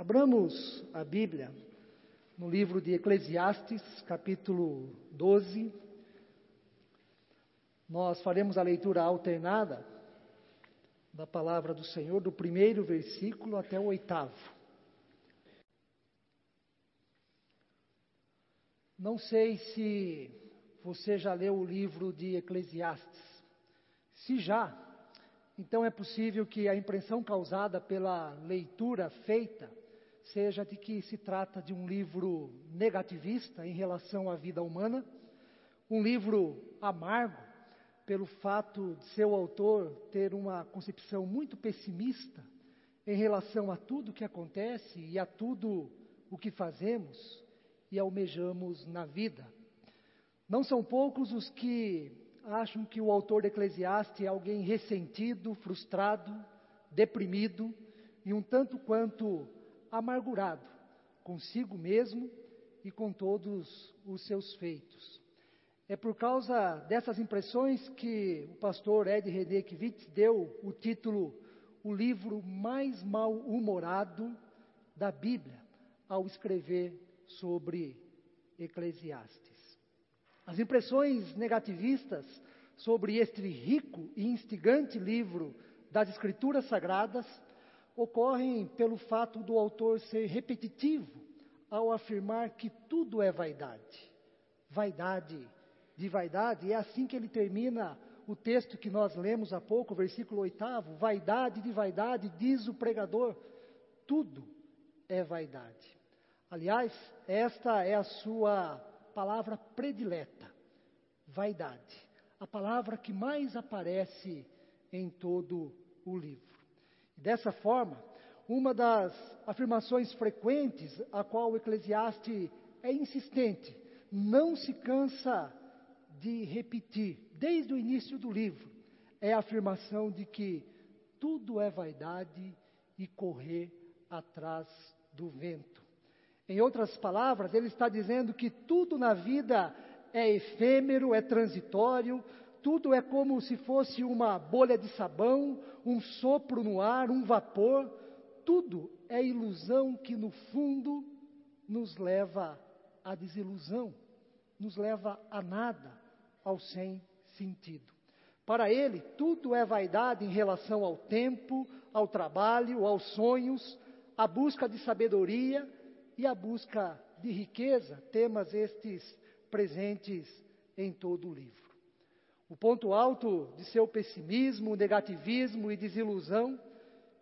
Abramos a Bíblia no livro de Eclesiastes, capítulo 12. Nós faremos a leitura alternada da palavra do Senhor, do primeiro versículo até o oitavo. Não sei se você já leu o livro de Eclesiastes. Se já, então é possível que a impressão causada pela leitura feita seja de que se trata de um livro negativista em relação à vida humana, um livro amargo pelo fato de seu autor ter uma concepção muito pessimista em relação a tudo o que acontece e a tudo o que fazemos e almejamos na vida. Não são poucos os que acham que o autor de Eclesiastes é alguém ressentido, frustrado, deprimido e um tanto quanto amargurado consigo mesmo e com todos os seus feitos. É por causa dessas impressões que o pastor Ed René Kivitz deu o título O livro mais mal-humorado da Bíblia ao escrever sobre Eclesiastes. As impressões negativistas sobre este rico e instigante livro das Escrituras Sagradas ocorrem pelo fato do autor ser repetitivo ao afirmar que tudo é vaidade. Vaidade de vaidade, é assim que ele termina o texto que nós lemos há pouco, versículo oitavo. Vaidade de vaidade, diz o pregador, tudo é vaidade. Aliás, esta é a sua palavra predileta, vaidade. A palavra que mais aparece em todo o livro. Dessa forma, uma das afirmações frequentes a qual o Eclesiastes é insistente, não se cansa de repetir desde o início do livro, é a afirmação de que tudo é vaidade e correr atrás do vento. Em outras palavras, ele está dizendo que tudo na vida é efêmero, é transitório, tudo é como se fosse uma bolha de sabão, um sopro no ar, um vapor. Tudo é ilusão que, no fundo, nos leva à desilusão, nos leva a nada, ao sem sentido. Para ele, tudo é vaidade em relação ao tempo, ao trabalho, aos sonhos, à busca de sabedoria e à busca de riqueza, temas estes presentes em todo o livro. O ponto alto de seu pessimismo, negativismo e desilusão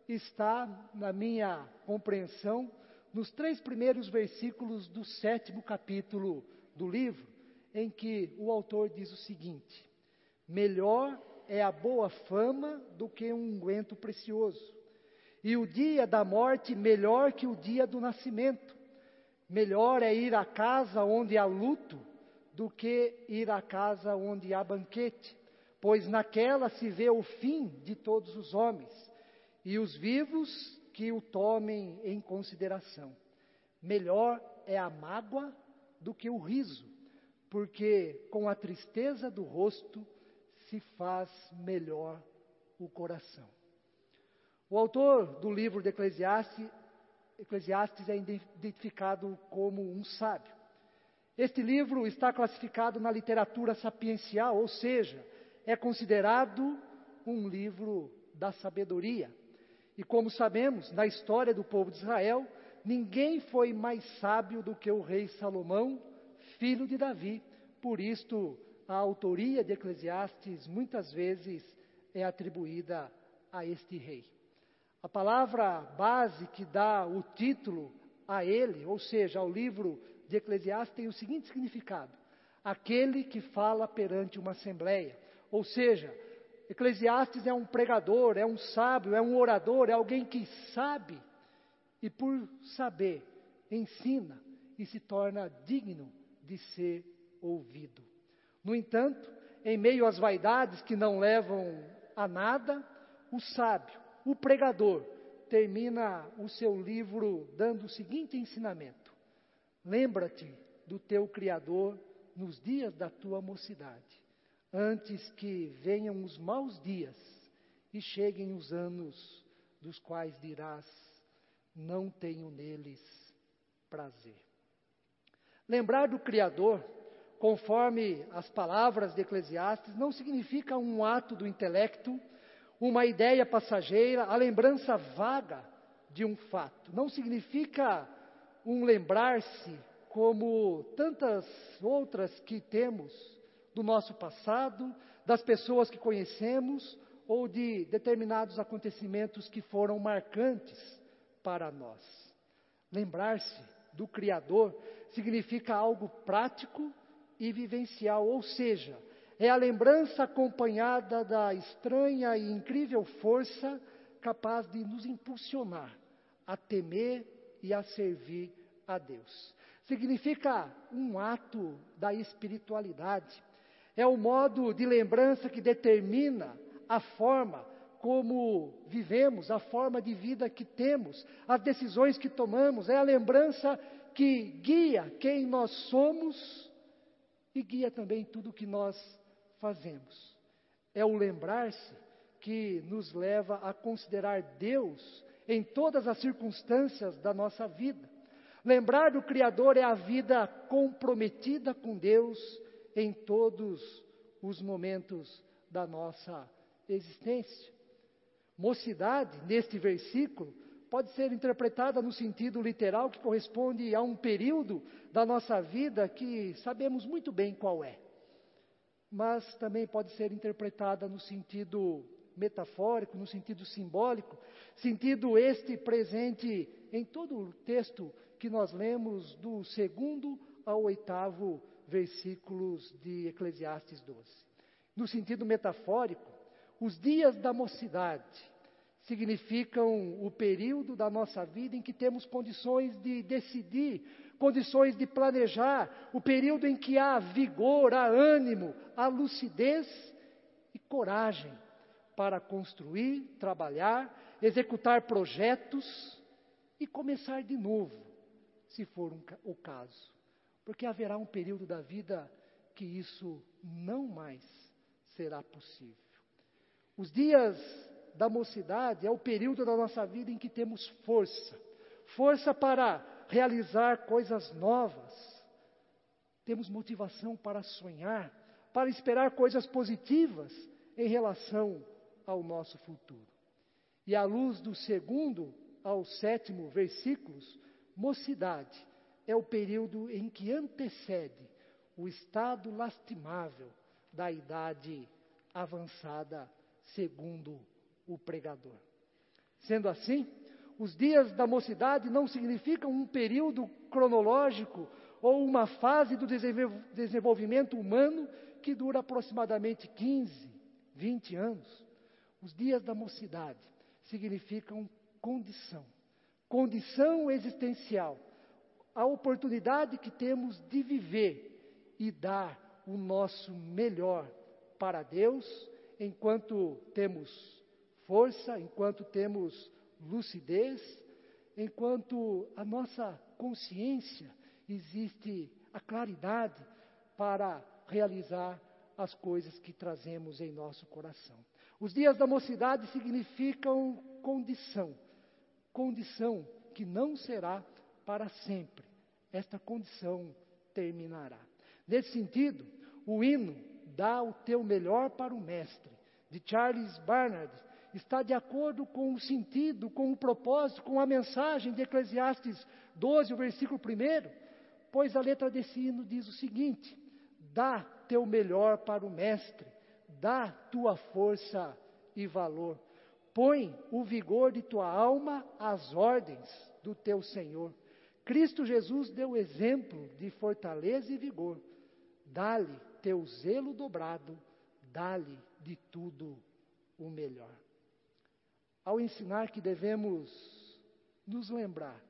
está, na minha compreensão, nos três primeiros versículos do sétimo capítulo do livro, em que o autor diz o seguinte: Melhor é a boa fama do que um unguento precioso, e o dia da morte melhor que o dia do nascimento. Melhor é ir à casa onde há luto do que ir à casa onde há banquete, pois naquela se vê o fim de todos os homens, e os vivos que o tomem em consideração. Melhor é a mágoa do que o riso, porque com a tristeza do rosto se faz melhor o coração. O autor do livro de Eclesiastes, Eclesiastes é identificado como um sábio. Este livro está classificado na literatura sapiencial, ou seja, é considerado um livro da sabedoria. E como sabemos, na história do povo de Israel, ninguém foi mais sábio do que o rei Salomão, filho de Davi. Por isto, a autoria de Eclesiastes muitas vezes é atribuída a este rei. A palavra base que dá o título a ele, ou seja, ao livro de Eclesiastes tem o seguinte significado: aquele que fala perante uma assembleia. Ou seja, Eclesiastes é um pregador, é um sábio, é um orador, é alguém que sabe e por saber ensina e se torna digno de ser ouvido. No entanto, em meio às vaidades que não levam a nada, o sábio, o pregador, termina o seu livro dando o seguinte ensinamento: Lembra-te do teu Criador nos dias da tua mocidade, antes que venham os maus dias e cheguem os anos dos quais dirás: não tenho neles prazer. Lembrar do Criador, conforme as palavras de Eclesiastes, não significa um ato do intelecto, uma ideia passageira, a lembrança vaga de um fato. Não significa um lembrar-se como tantas outras que temos do nosso passado, das pessoas que conhecemos ou de determinados acontecimentos que foram marcantes para nós. Lembrar-se do Criador significa algo prático e vivencial, ou seja, é a lembrança acompanhada da estranha e incrível força capaz de nos impulsionar a temer e a servir a Deus. Significa um ato da espiritualidade. É o modo de lembrança que determina a forma como vivemos, a forma de vida que temos, as decisões que tomamos, é a lembrança que guia quem nós somos e guia também tudo o que nós fazemos. É o lembrar-se que nos leva a considerar Deus em todas as circunstâncias da nossa vida. Lembrar do Criador é a vida comprometida com Deus em todos os momentos da nossa existência. Mocidade, neste versículo, pode ser interpretada no sentido literal que corresponde a um período da nossa vida que sabemos muito bem qual é. Mas também pode ser interpretada no sentido metafórico, no sentido simbólico, sentido este presente em todo o texto que nós lemos do segundo ao oitavo versículos de Eclesiastes 12. No sentido metafórico, os dias da mocidade significam o período da nossa vida em que temos condições de decidir, condições de planejar, o período em que há vigor, há ânimo, há lucidez e coragem para construir, trabalhar, executar projetos e começar de novo, se for um, o caso. Porque haverá um período da vida que isso não mais será possível. Os dias da mocidade é o período da nossa vida em que temos força força para realizar coisas novas. Temos motivação para sonhar, para esperar coisas positivas em relação ao nosso futuro. E à luz do segundo ao sétimo versículos, mocidade é o período em que antecede o estado lastimável da idade avançada segundo o pregador. Sendo assim, os dias da mocidade não significam um período cronológico ou uma fase do desenvolvimento humano que dura aproximadamente 15, 20 anos. Os dias da mocidade significam condição, condição existencial, a oportunidade que temos de viver e dar o nosso melhor para Deus enquanto temos força, enquanto temos lucidez, enquanto a nossa consciência existe a claridade para realizar as coisas que trazemos em nosso coração. Os dias da mocidade significam condição, condição que não será para sempre. Esta condição terminará. Nesse sentido, o hino dá o teu melhor para o mestre, de Charles Barnard, está de acordo com o sentido, com o propósito, com a mensagem de Eclesiastes 12, o versículo 1, pois a letra desse hino diz o seguinte: dá teu melhor para o mestre, dá tua força e valor, põe o vigor de tua alma às ordens do teu Senhor. Cristo Jesus deu exemplo de fortaleza e vigor. Dá-lhe teu zelo dobrado, dá-lhe de tudo o melhor. Ao ensinar que devemos nos lembrar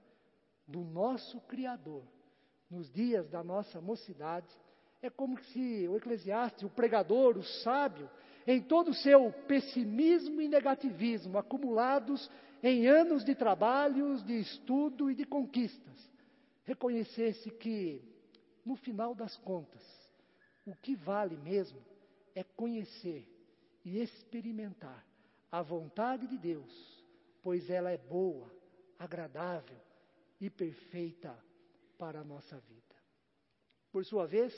do nosso Criador nos dias da nossa mocidade, é como se o eclesiástico, o pregador, o sábio, em todo o seu pessimismo e negativismo acumulados em anos de trabalhos, de estudo e de conquistas, reconhecesse que, no final das contas, o que vale mesmo é conhecer e experimentar a vontade de Deus, pois ela é boa, agradável e perfeita para a nossa vida. Por sua vez,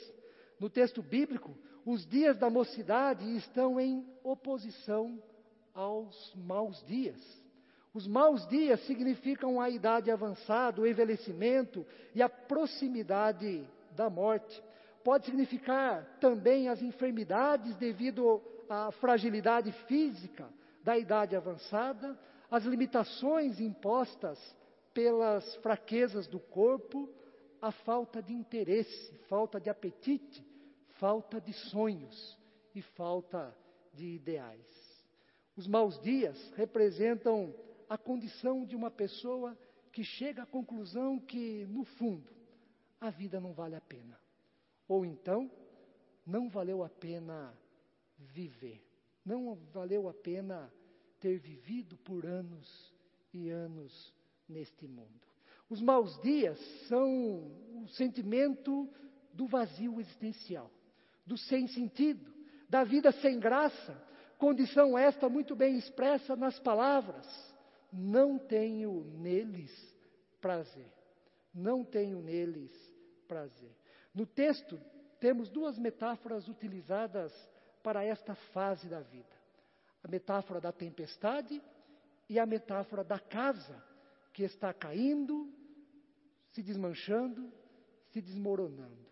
no texto bíblico, os dias da mocidade estão em oposição aos maus dias. Os maus dias significam a idade avançada, o envelhecimento e a proximidade da morte. Pode significar também as enfermidades devido à fragilidade física da idade avançada, as limitações impostas pelas fraquezas do corpo, a falta de interesse, falta de apetite, falta de sonhos e falta de ideais. Os maus dias representam a condição de uma pessoa que chega à conclusão que, no fundo, a vida não vale a pena. Ou então, não valeu a pena viver. Não valeu a pena ter vivido por anos e anos neste mundo. Os maus dias são o sentimento do vazio existencial, do sem sentido, da vida sem graça, condição esta muito bem expressa nas palavras: não tenho neles prazer. Não tenho neles prazer. No texto, temos duas metáforas utilizadas para esta fase da vida: a metáfora da tempestade e a metáfora da casa que está caindo, se desmanchando, se desmoronando.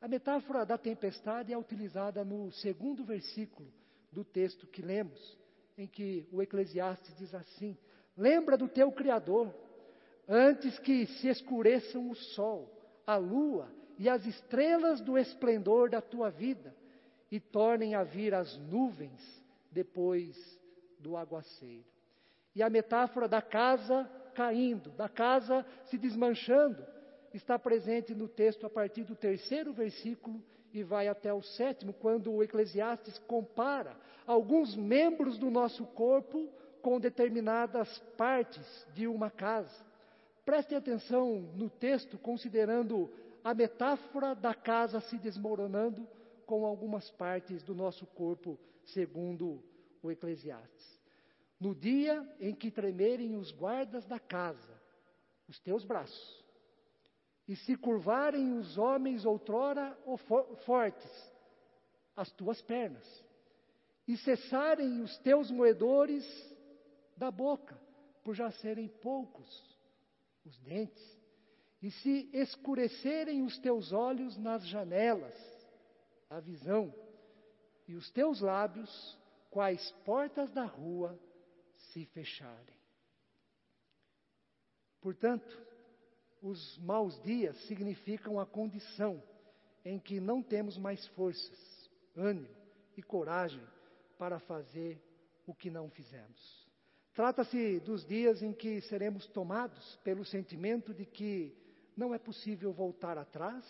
A metáfora da tempestade é utilizada no segundo versículo do texto que lemos, em que o Eclesiastes diz assim: Lembra do teu Criador, antes que se escureçam o sol, a lua e as estrelas do esplendor da tua vida, e tornem a vir as nuvens depois do aguaceiro. E a metáfora da casa caindo, da casa se desmanchando, está presente no texto a partir do terceiro versículo e vai até o sétimo, quando o Eclesiastes compara alguns membros do nosso corpo com determinadas partes de uma casa. Prestem atenção no texto, considerando a metáfora da casa se desmoronando com algumas partes do nosso corpo, segundo o Eclesiastes. No dia em que tremerem os guardas da casa, os teus braços, e se curvarem os homens outrora fortes, as tuas pernas, e cessarem os teus moedores da boca, por já serem poucos os dentes, e se escurecerem os teus olhos nas janelas, a visão, e os teus lábios, quais portas da rua, se fecharem. Portanto, os maus dias significam a condição em que não temos mais forças, ânimo e coragem para fazer o que não fizemos. Trata-se dos dias em que seremos tomados pelo sentimento de que não é possível voltar atrás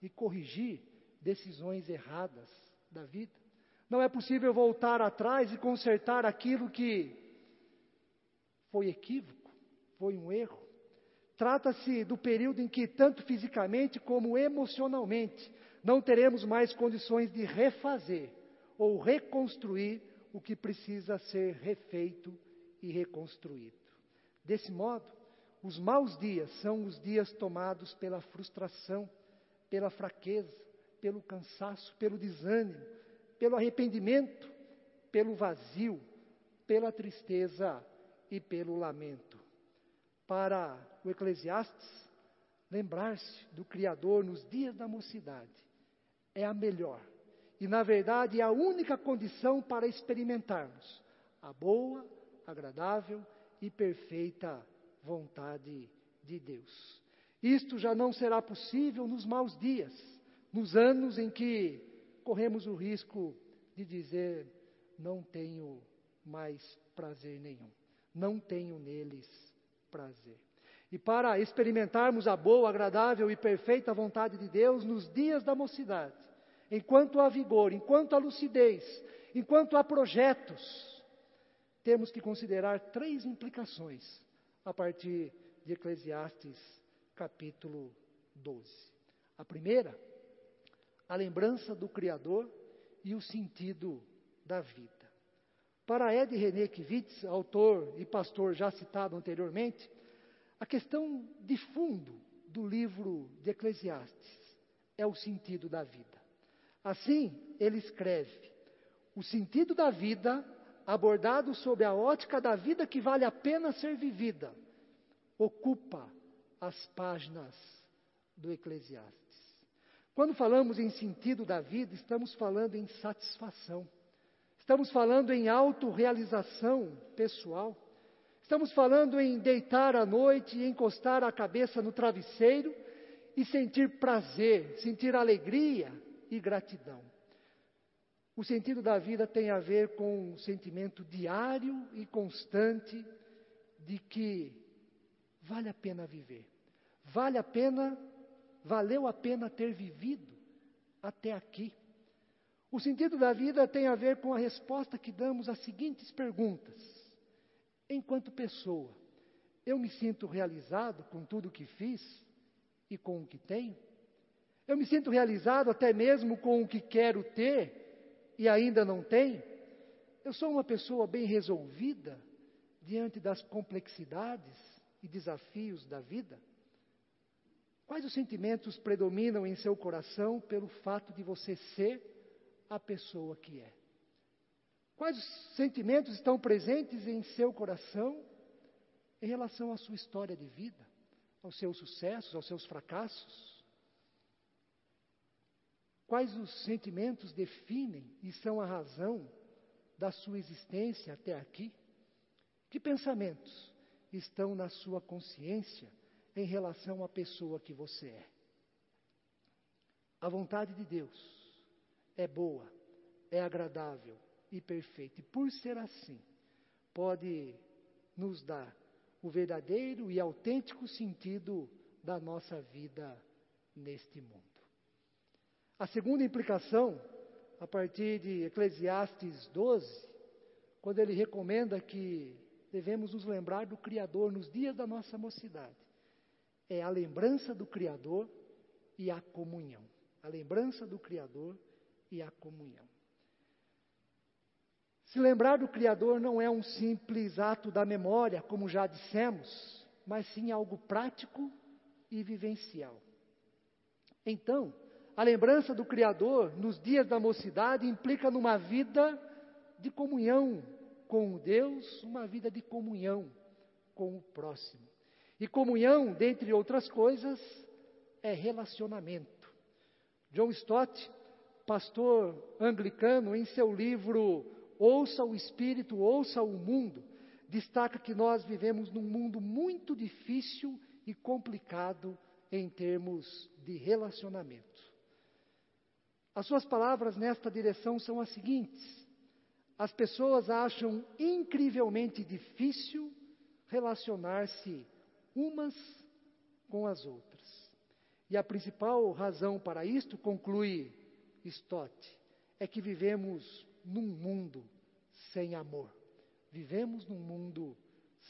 e corrigir decisões erradas da vida. Não é possível voltar atrás e consertar aquilo que foi equívoco, foi um erro. Trata-se do período em que, tanto fisicamente como emocionalmente, não teremos mais condições de refazer ou reconstruir o que precisa ser refeito e reconstruído. Desse modo, os maus dias são os dias tomados pela frustração, pela fraqueza, pelo cansaço, pelo desânimo, pelo arrependimento, pelo vazio, pela tristeza e pelo lamento. Para o Eclesiastes, lembrar-se do Criador nos dias da mocidade é a melhor e, na verdade, é a única condição para experimentarmos a boa, agradável e perfeita vontade de Deus. Isto já não será possível nos maus dias, nos anos em que corremos o risco de dizer: não tenho mais prazer nenhum não tenho neles prazer. E para experimentarmos a boa, agradável e perfeita vontade de Deus nos dias da mocidade, enquanto há vigor, enquanto há lucidez, enquanto há projetos, temos que considerar três implicações a partir de Eclesiastes capítulo 12. A primeira, a lembrança do Criador e o sentido da vida. Para Ed René Kivitz, autor e pastor já citado anteriormente, A questão de fundo do livro de Eclesiastes é o sentido da vida. Assim, ele escreve: o sentido da vida, abordado sob a ótica da vida que vale a pena ser vivida, ocupa as páginas do Eclesiastes. Quando falamos em sentido da vida, estamos falando em satisfação. Estamos falando em autorrealização pessoal. Estamos falando em deitar à noite e encostar a cabeça no travesseiro e sentir prazer, sentir alegria e gratidão. O sentido da vida tem a ver com um sentimento diário e constante de que vale a pena viver, vale a pena valeu a pena ter vivido até aqui. O sentido da vida tem a ver com a resposta que damos às seguintes perguntas. Enquanto pessoa, eu me sinto realizado com tudo o que fiz e com o que tenho? Eu me sinto realizado até mesmo com o que quero ter e ainda não tenho? Eu sou uma pessoa bem resolvida diante das complexidades e desafios da vida? Quais os sentimentos predominam em seu coração pelo fato de você ser a pessoa que é? Quais os sentimentos estão presentes em seu coração em relação à sua história de vida, aos seus sucessos, aos seus fracassos? Quais os sentimentos definem e são a razão da sua existência até aqui? Que pensamentos estão na sua consciência em relação à pessoa que você é. A vontade de Deus é boa, é agradável e perfeita. E por ser assim, pode nos dar o verdadeiro e autêntico sentido da nossa vida neste mundo. A segunda implicação, a partir de Eclesiastes 12, quando ele recomenda que devemos nos lembrar do Criador nos dias da nossa mocidade é a lembrança do Criador e a comunhão. A lembrança do Criador e a comunhão. Se lembrar do Criador não é um simples ato da memória, como já dissemos, mas sim algo prático e vivencial. Então, a lembrança do Criador nos dias da mocidade implica numa vida de comunhão com Deus, uma vida de comunhão com o próximo. E comunhão, dentre outras coisas, é relacionamento. John Stott, pastor anglicano, em seu livro Ouça o Espírito, Ouça o Mundo, destaca que nós vivemos num mundo muito difícil e complicado em termos de relacionamento. As suas palavras nesta direção são as seguintes: as pessoas acham incrivelmente difícil relacionar-se umas com as outras. E a principal razão para isto, conclui Stott, é que vivemos num mundo sem amor. Vivemos num mundo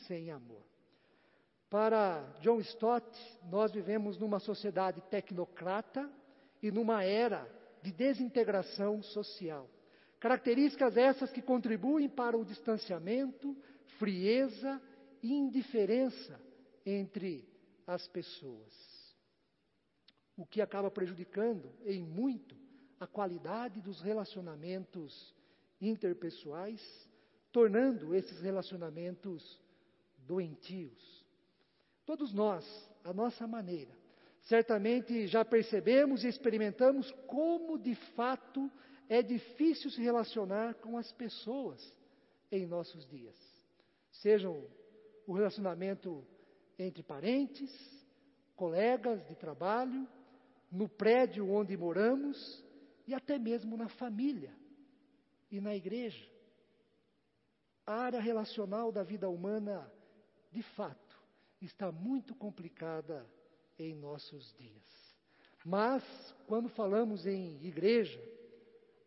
sem amor. Para John Stott, nós vivemos numa sociedade tecnocrata e numa era de desintegração social. Características essas que contribuem para o distanciamento, frieza e indiferença entre as pessoas. O que acaba prejudicando em muito a qualidade dos relacionamentos interpessoais, tornando esses relacionamentos doentios. Todos nós, a nossa maneira, certamente já percebemos e experimentamos como de fato é difícil se relacionar com as pessoas em nossos dias. Sejam o relacionamento entre parentes, colegas de trabalho, no prédio onde moramos e até mesmo na família e na igreja. A área relacional da vida humana, de fato, está muito complicada em nossos dias. Mas, quando falamos em igreja,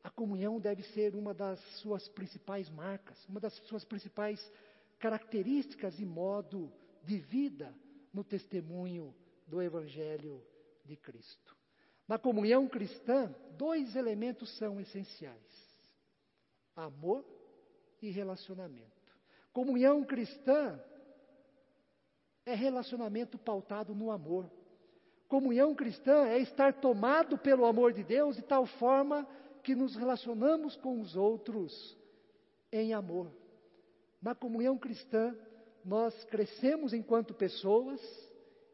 a comunhão deve ser uma das suas principais marcas, uma das suas principais características e modo de vida no testemunho do Evangelho de Cristo. Na comunhão cristã, dois elementos são essenciais: amor e relacionamento. Comunhão cristã é relacionamento pautado no amor. Comunhão cristã é estar tomado pelo amor de Deus de tal forma que nos relacionamos com os outros em amor. Na comunhão cristã, nós crescemos enquanto pessoas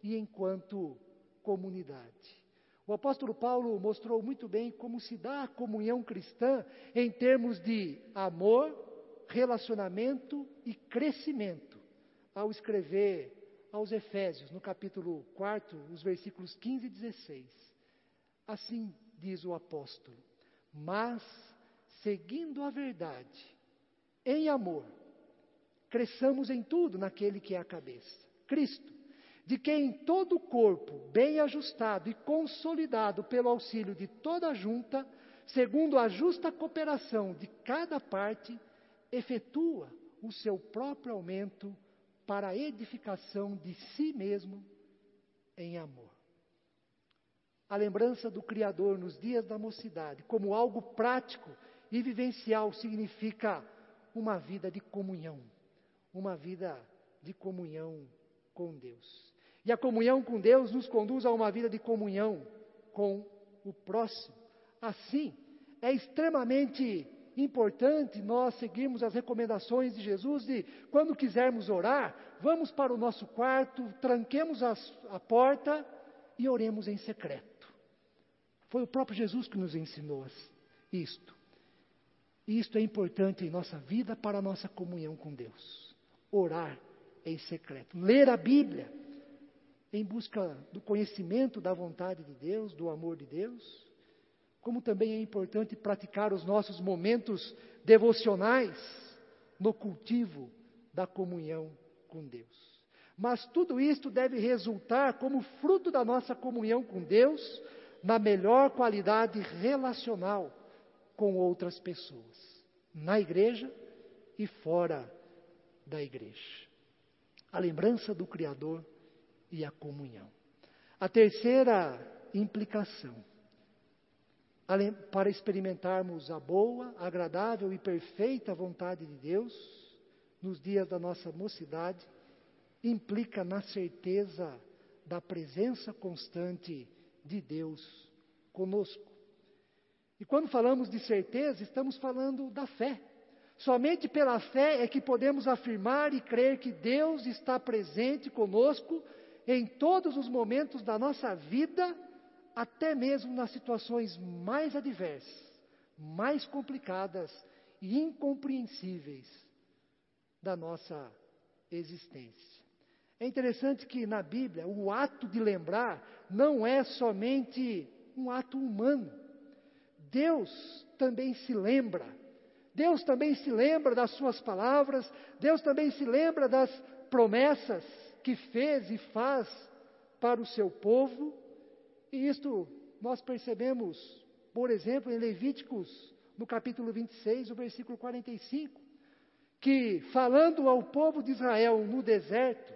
e enquanto comunidade. O apóstolo Paulo mostrou muito bem como se dá a comunhão cristã em termos de amor, relacionamento e crescimento, ao escrever aos Efésios, no capítulo 4, os versículos 15 e 16. Assim diz o apóstolo: Mas, seguindo a verdade, em amor, cresçamos em tudo naquele que é a cabeça, Cristo, de quem todo o corpo, bem ajustado e consolidado pelo auxílio de toda a junta, segundo a justa cooperação de cada parte, efetua o seu próprio aumento para a edificação de si mesmo em amor. A lembrança do Criador nos dias da mocidade, como algo prático e vivencial, significa uma vida de comunhão, uma vida de comunhão com Deus. E a comunhão com Deus nos conduz a uma vida de comunhão com o próximo. Assim, é extremamente importante nós seguirmos as recomendações de Jesus de quando quisermos orar, vamos para o nosso quarto, tranquemos a porta e oremos em secreto. Foi o próprio Jesus que nos ensinou isto. E isto é importante em nossa vida para a nossa comunhão com Deus. Orar em secreto. Ler a Bíblia em busca do conhecimento da vontade de Deus, do amor de Deus como também é importante praticar os nossos momentos devocionais no cultivo da comunhão com Deus. Mas tudo isto deve resultar como fruto da nossa comunhão com Deus na melhor qualidade relacional com outras pessoas, na igreja e fora da igreja. A lembrança do Criador e a comunhão. A terceira implicação para experimentarmos a boa, agradável e perfeita vontade de Deus nos dias da nossa mocidade, implica na certeza da presença constante de Deus conosco. E quando falamos de certeza, estamos falando da fé. Somente pela fé é que podemos afirmar e crer que Deus está presente conosco em todos os momentos da nossa vida até mesmo nas situações mais adversas, mais complicadas e incompreensíveis da nossa existência. É interessante que na Bíblia o ato de lembrar não é somente um ato humano. Deus também se lembra. Deus também se lembra das suas palavras, Deus também se lembra das promessas que fez e faz para o seu povo e isto nós percebemos, por exemplo, em Levíticos, no capítulo 26, o versículo 45, que falando ao povo de Israel no deserto,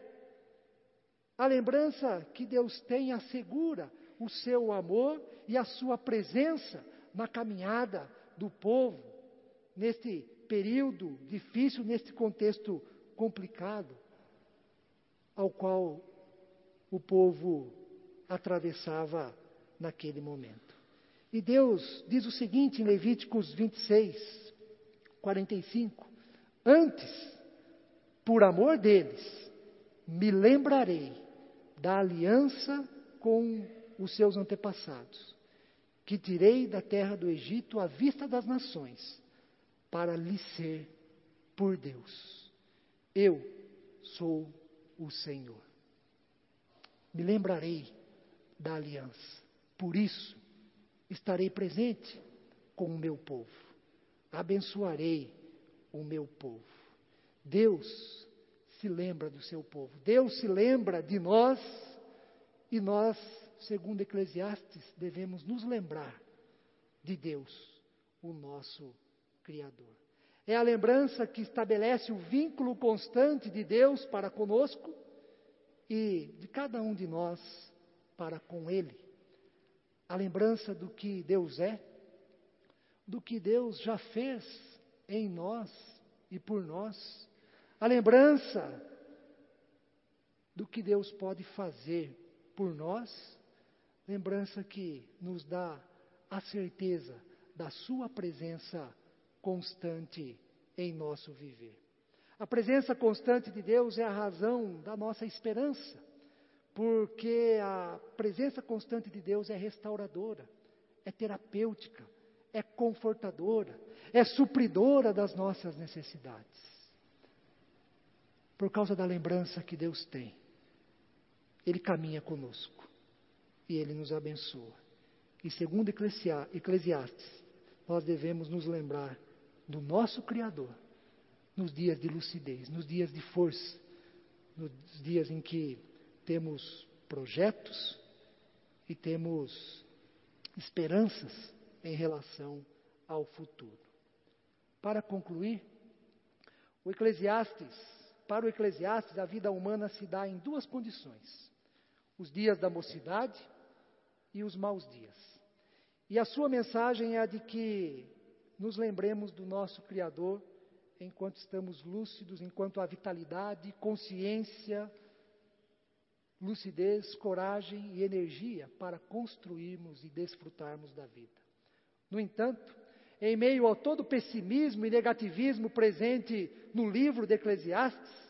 a lembrança que Deus tem assegura o seu amor e a sua presença na caminhada do povo, neste período difícil, neste contexto complicado, ao qual o povo atravessava naquele momento. E Deus diz o seguinte em Levíticos 26, 45: Antes, por amor deles, me lembrarei da aliança com os seus antepassados, que tirei da terra do Egito à vista das nações, para lhe ser por Deus. Eu sou o Senhor. Me lembrarei da aliança. Por isso, estarei presente com o meu povo. Abençoarei o meu povo. Deus se lembra do seu povo. Deus se lembra de nós e nós, segundo Eclesiastes, devemos nos lembrar de Deus, o nosso Criador. É a lembrança que estabelece o vínculo constante de Deus para conosco e de cada um de nós para com Ele. A lembrança do que Deus é, do que Deus já fez em nós e por nós. A lembrança do que Deus pode fazer por nós, lembrança que nos dá a certeza da Sua presença constante em nosso viver. A presença constante de Deus é a razão da nossa esperança, porque a presença constante de Deus é restauradora, é terapêutica, é confortadora, é supridora das nossas necessidades. Por causa da lembrança que Deus tem, Ele caminha conosco e Ele nos abençoa. E segundo Eclesiastes, nós devemos nos lembrar do nosso Criador nos dias de lucidez, nos dias de força, nos dias em que temos projetos e temos esperanças em relação ao futuro. Para concluir, o Eclesiastes, para o Eclesiastes, a vida humana se dá em duas condições: os dias da mocidade e os maus dias. E a sua mensagem é a de que nos lembremos do nosso Criador enquanto estamos lúcidos, enquanto há vitalidade, consciência, lucidez, coragem e energia para construirmos e desfrutarmos da vida. No entanto, em meio a todo o pessimismo e negativismo presente no livro de Eclesiastes,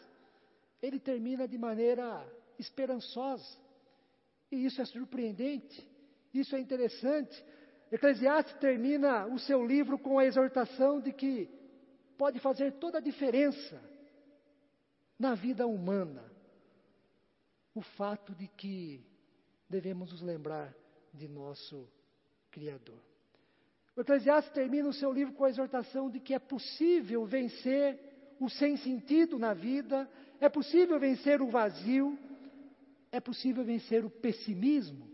ele termina de maneira esperançosa. E isso é surpreendente, isso é interessante. Eclesiastes termina o seu livro com a exortação de que pode fazer toda a diferença na vida humana o fato de que devemos nos lembrar de nosso Criador. O Eclesiastes termina o seu livro com a exortação de que é possível vencer o sem sentido na vida, é possível vencer o vazio, é possível vencer o pessimismo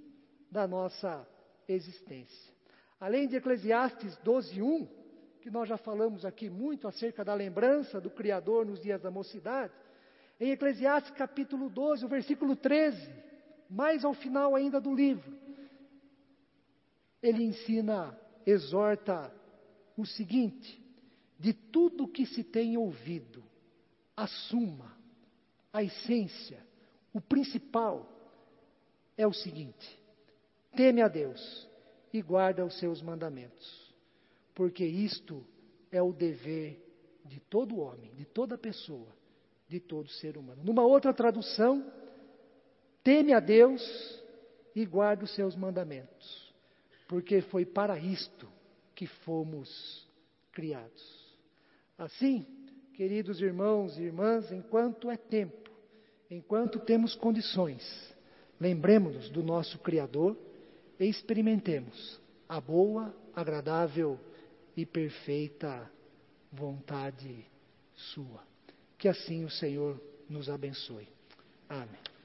da nossa existência. Além de Eclesiastes 12:1, que nós já falamos aqui muito acerca da lembrança do Criador nos dias da mocidade, em Eclesiastes capítulo 12, o versículo 13, mais ao final ainda do livro, ele ensina exorta o seguinte: de tudo que se tem ouvido, a suma, a essência, o principal é o seguinte: teme a Deus e guarda os seus mandamentos, porque isto é o dever de todo homem, de toda pessoa, de todo ser humano. Numa outra tradução, teme a Deus e guarda os seus mandamentos porque foi para isto que fomos criados. Assim, queridos irmãos e irmãs, enquanto é tempo, enquanto temos condições, lembremos-nos do nosso Criador experimentemos a boa, agradável e perfeita vontade Sua. Que assim o Senhor nos abençoe. Amém.